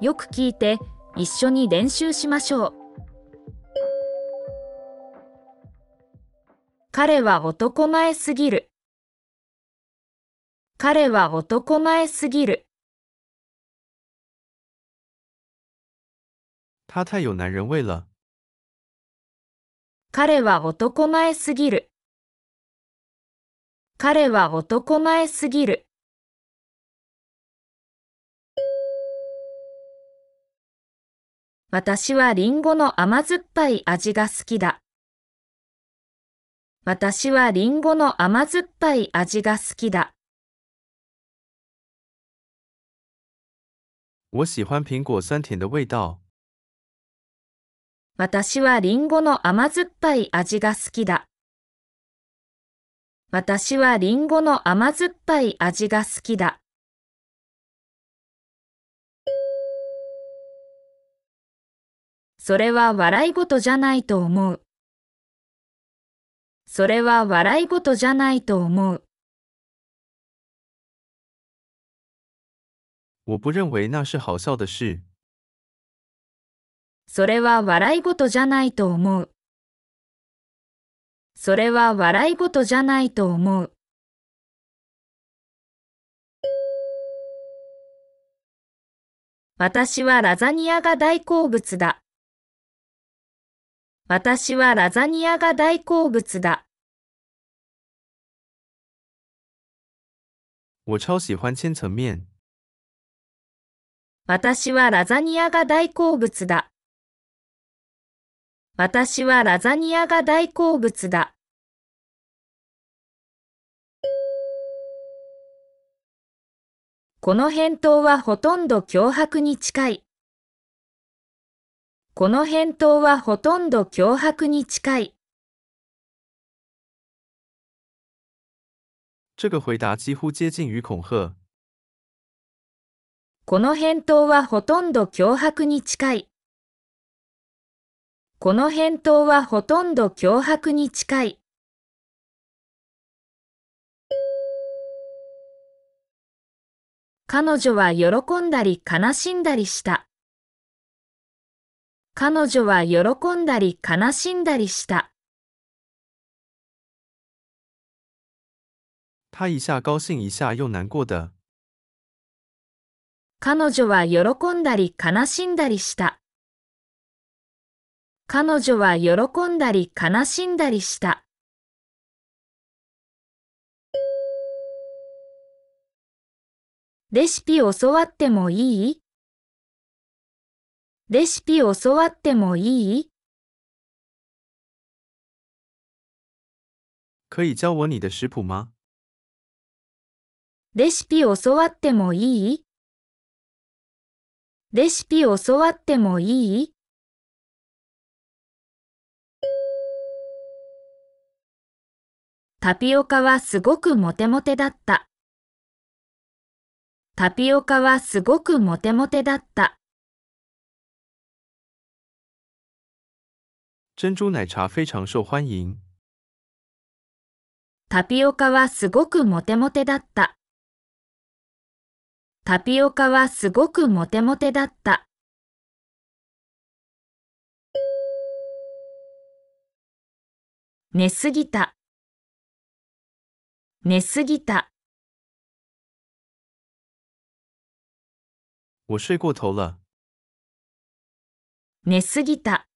よく聞いて、一緒に練習しましょう。彼は男前すぎる。彼は男前すぎる。他太有男人味了。彼は男前すぎる。彼は男前すぎる。私はリンゴの甘酸っぱい味が好きだ。私はリンゴの甘酸っぱい味が好きだ。我喜欢苹果酸甜的味道。私はリンゴの甘酸っぱい味が好きだ。私はリンゴの甘酸っぱい味が好きだ。それは笑い事じゃないと思う。それは笑い事じゃないと思う。我不认为那是好笑的事。それは笑い事じゃないと思う。それは笑い事じゃないと思う。私はラザニアが大好物だ。私はラザニアが大好物だ。我超喜欢千层面。私はラザニアが大好物だ。私はラザニアが大好物だ。この返答はほとんど脅迫に近い。この返答はほとんど脅迫に近い。这个回答几乎接近于恐吓。この返答はほとんど脅迫に近い。この返答はほとんど脅迫に近い。彼女は喜んだり悲しんだりした。彼女は喜んだり悲しんだりした。他一下高兴一下又难过的。彼女は喜んだり悲しんだりした。彼女は喜んだり悲しんだりした。レシピ教わってもいい？レシピ教わってもいい？可以教我你的食谱吗？レシピ教わってもいい？レシピ教わってもいい？タピオカはすごくモテモテだった。タピオカはすごくモテモテだった。珍珠奶茶非常受欢迎。タピオカはすごくモテモテだった。タピオカはすごくモテモテだった。寝すぎた。寝すぎた。我睡过头了。寝すぎた。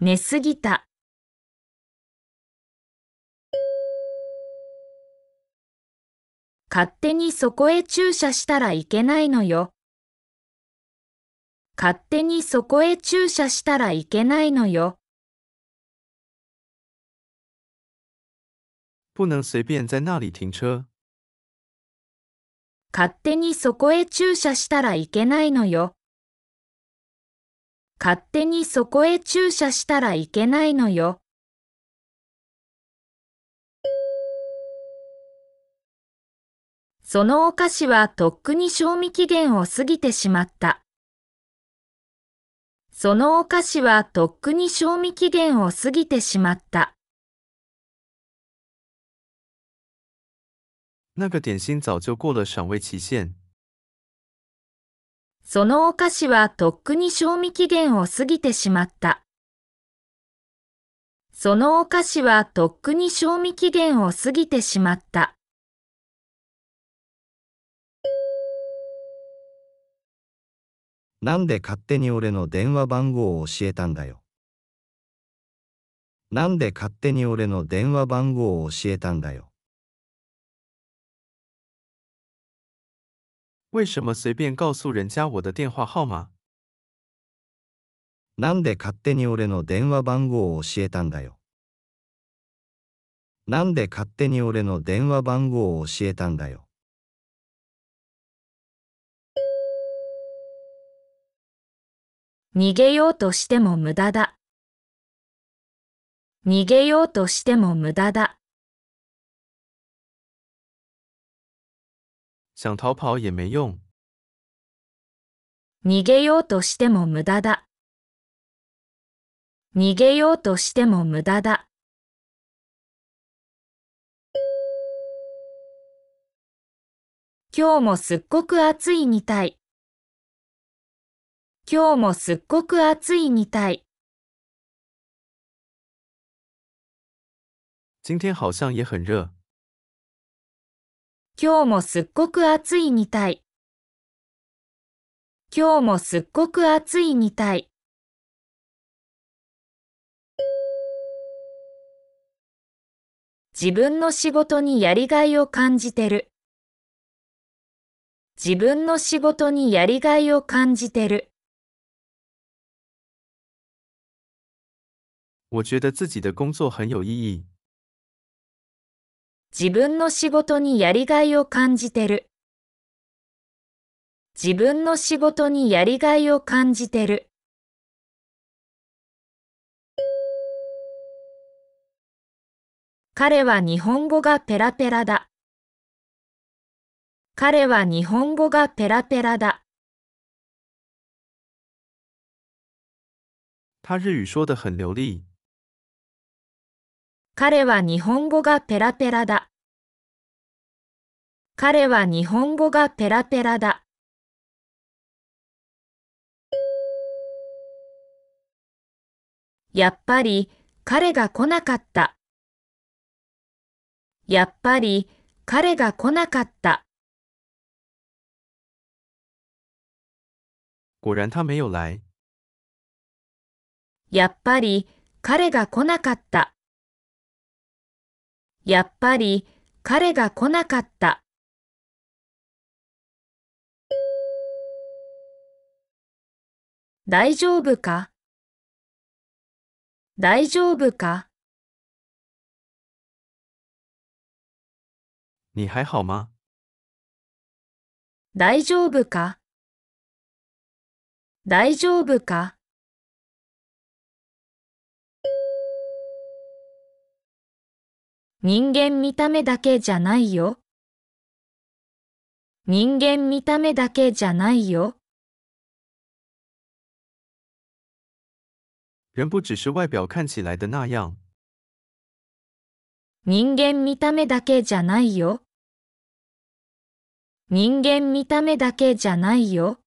寝すぎた。勝手にそこへ駐車したらいけないのよ。勝手にそこへ駐車したらいけないのよ。不能随便在那里停车。勝手にそこへ駐車したらいけないのよ。勝手にそこへ駐車したらいけないのよ。そのお菓子はとっくに賞味期限を過ぎてしまった。そのお菓子はとっくに賞味期限を過ぎてしまった。那个点心早就过了赏味期限。そのお菓子はとっくに賞味期限を過ぎてしまった。そのお菓子はとっくに賞味期限を過ぎてしまった。なんで勝手に俺の電話番号を教えたんだよ。なんで勝手に俺の電話番号を教えたんだよ。为什么随便告诉人家我的电话号码？なんで勝手に俺の電話番号を教えたんだよ。なんで勝手に俺の電話番号を教えたんだよ。逃げようとしても無駄だ。逃げようとしても無駄だ。想逃跑也没用。逃げようとしても無駄だ。逃げようとしても無駄だ。今日もすっごく暑いみたい。今日もすっごく暑いみたい。今天好像也很热。今日もすっごく暑いみたい。今日もすっごく暑いみたい。自分の仕事にやりがいを感じてる。自分の仕事にやりがいを感じてる。我觉得自己的工作很有意义。自分の仕事にやりがいを感じてる。自分の仕事にやりがいを感じてる。彼は日本語がペラペラだ。彼は日本語がペラペラだ。他日语说得很流利。彼は日本語がペラペラだ。彼は日本語がペラペラだ。やっぱり彼が来なかった。やっぱり彼が来なかった。果然他没有来。やっぱり彼が来なかった。やっぱり彼が来なかった。大丈夫か？大丈夫か？你还好吗？大丈夫か？大丈夫か？人間見た目だけじゃないよ。人間見た目だけじゃないよ。人不只是外表看起来的那样。人間見た目だけじゃないよ。人間見た目だけじゃないよ。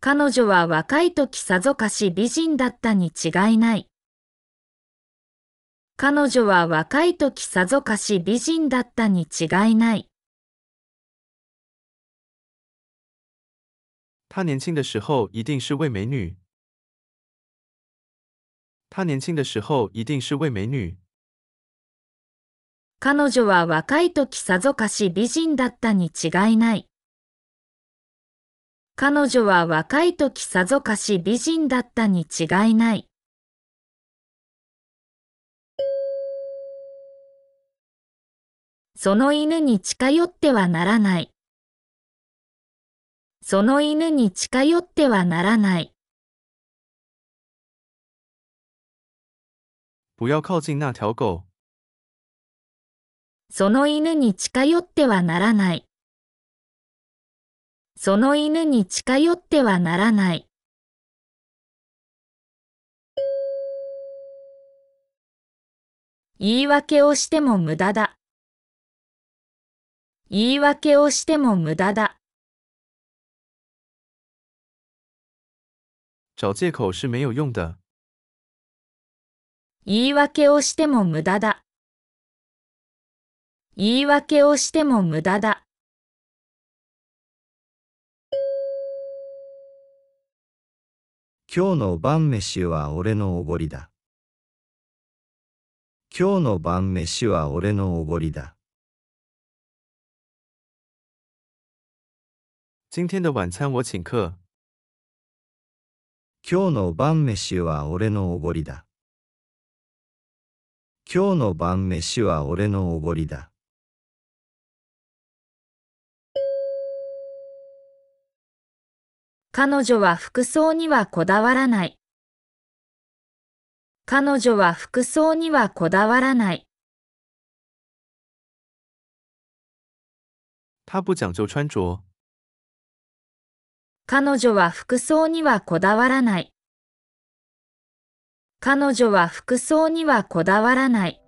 彼女は若い時さぞかし美人だったに違いない。彼女は若い時さぞかし美人だったに違いない。她年轻的时候一定是位美女。她年轻的时候一定是位美女。彼女は若い時さぞかし美人だったに違いない。彼女は若い時さぞかし美人だったに違いない。その犬に近寄ってはならない。その犬に近寄ってはならない。不要靠近那条狗。その犬に近寄ってはならない。その犬に近寄ってはならない。言い訳をしても無駄だ。言い訳をしても無駄だ。找借口是没有用的。言い訳をしても無駄だ。言い訳をしても無駄だ。今日の晩飯は俺のおごりだ。今日の晩飯は俺のおごりだ。今天的晚餐我请客。今日の晩飯は俺のおごりだ。今日の晩飯は俺のおごりだ。彼女は服装にはこだわらない。彼女は服装にはこだわらない。他不讲究穿着。彼女は服装にはこだわらない。彼女は服装にはこだわらない。